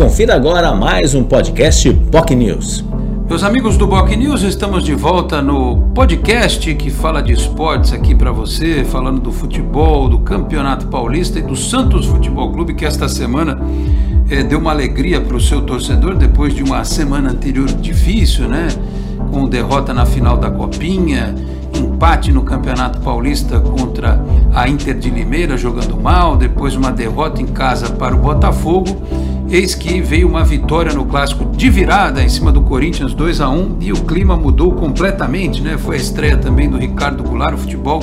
Confira agora mais um podcast POC News. Meus amigos do Boc News, estamos de volta no podcast que fala de esportes aqui para você, falando do futebol, do Campeonato Paulista e do Santos Futebol Clube, que esta semana é, deu uma alegria para o seu torcedor depois de uma semana anterior difícil, né? Com derrota na final da Copinha, empate no Campeonato Paulista contra a Inter de Limeira, jogando mal, depois uma derrota em casa para o Botafogo Eis que veio uma vitória no clássico de virada em cima do Corinthians 2 a 1 e o clima mudou completamente, né? Foi a estreia também do Ricardo Goulart, o futebol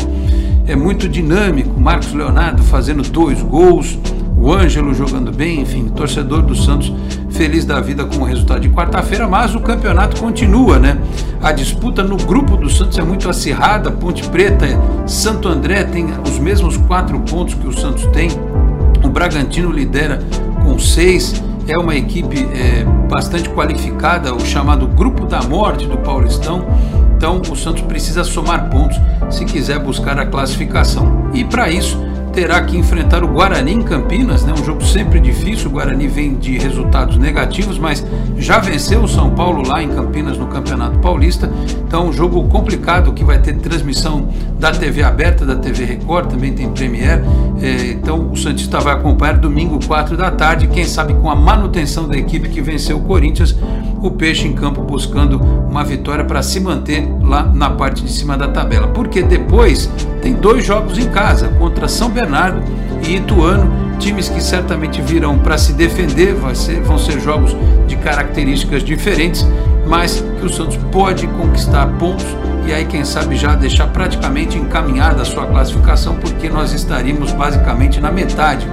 é muito dinâmico, Marcos Leonardo fazendo dois gols, o Ângelo jogando bem, enfim, torcedor do Santos feliz da vida com o resultado de quarta-feira, mas o campeonato continua, né? A disputa no grupo do Santos é muito acirrada, Ponte Preta, Santo André tem os mesmos quatro pontos que o Santos tem, o Bragantino lidera seis, é uma equipe é, bastante qualificada, o chamado Grupo da Morte do Paulistão. Então o Santos precisa somar pontos se quiser buscar a classificação. E para isso terá que enfrentar o Guarani em Campinas, né? um jogo sempre difícil. O Guarani vem de resultados negativos, mas já venceu o São Paulo lá em Campinas no Campeonato Paulista. Então, um jogo complicado que vai ter transmissão da TV aberta, da TV Record, também tem Premier. É, Santista vai acompanhar domingo, 4 da tarde. Quem sabe com a manutenção da equipe que venceu o Corinthians, o Peixe em campo buscando uma vitória para se manter lá na parte de cima da tabela. Porque depois tem dois jogos em casa contra São Bernardo e Ituano, times que certamente virão para se defender, ser, vão ser jogos de características diferentes, mas que o Santos pode conquistar pontos e aí quem sabe já deixar praticamente encaminhada a sua classificação, porque nós estaríamos basicamente na metade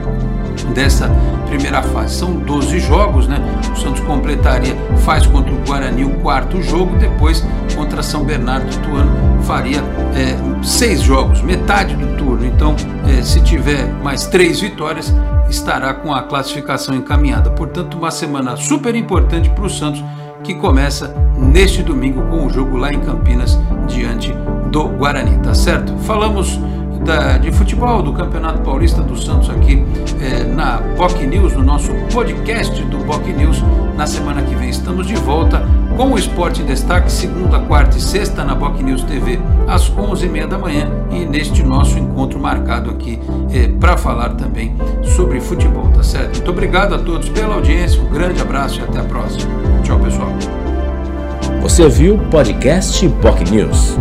dessa primeira fase. São 12 jogos, né? O Santos completaria, faz contra o Guarani o quarto jogo, depois contra São Bernardo do Tuano faria é, seis jogos, metade do turno. Então, é, se tiver mais três vitórias, estará com a classificação encaminhada. Portanto, uma semana super importante para o Santos, que começa neste domingo com o jogo lá em Campinas, diante do Guarani, tá certo? Falamos da, de futebol do Campeonato Paulista do Santos aqui é, na POC News, no nosso podcast do POC News. Na semana que vem estamos de volta com o Esporte em Destaque, segunda, quarta e sexta na POC News TV, às 11h30 da manhã e neste nosso encontro marcado aqui é, para falar também sobre futebol, tá certo? Muito obrigado a todos pela audiência, um grande abraço e até a próxima. Você viu o podcast POC News.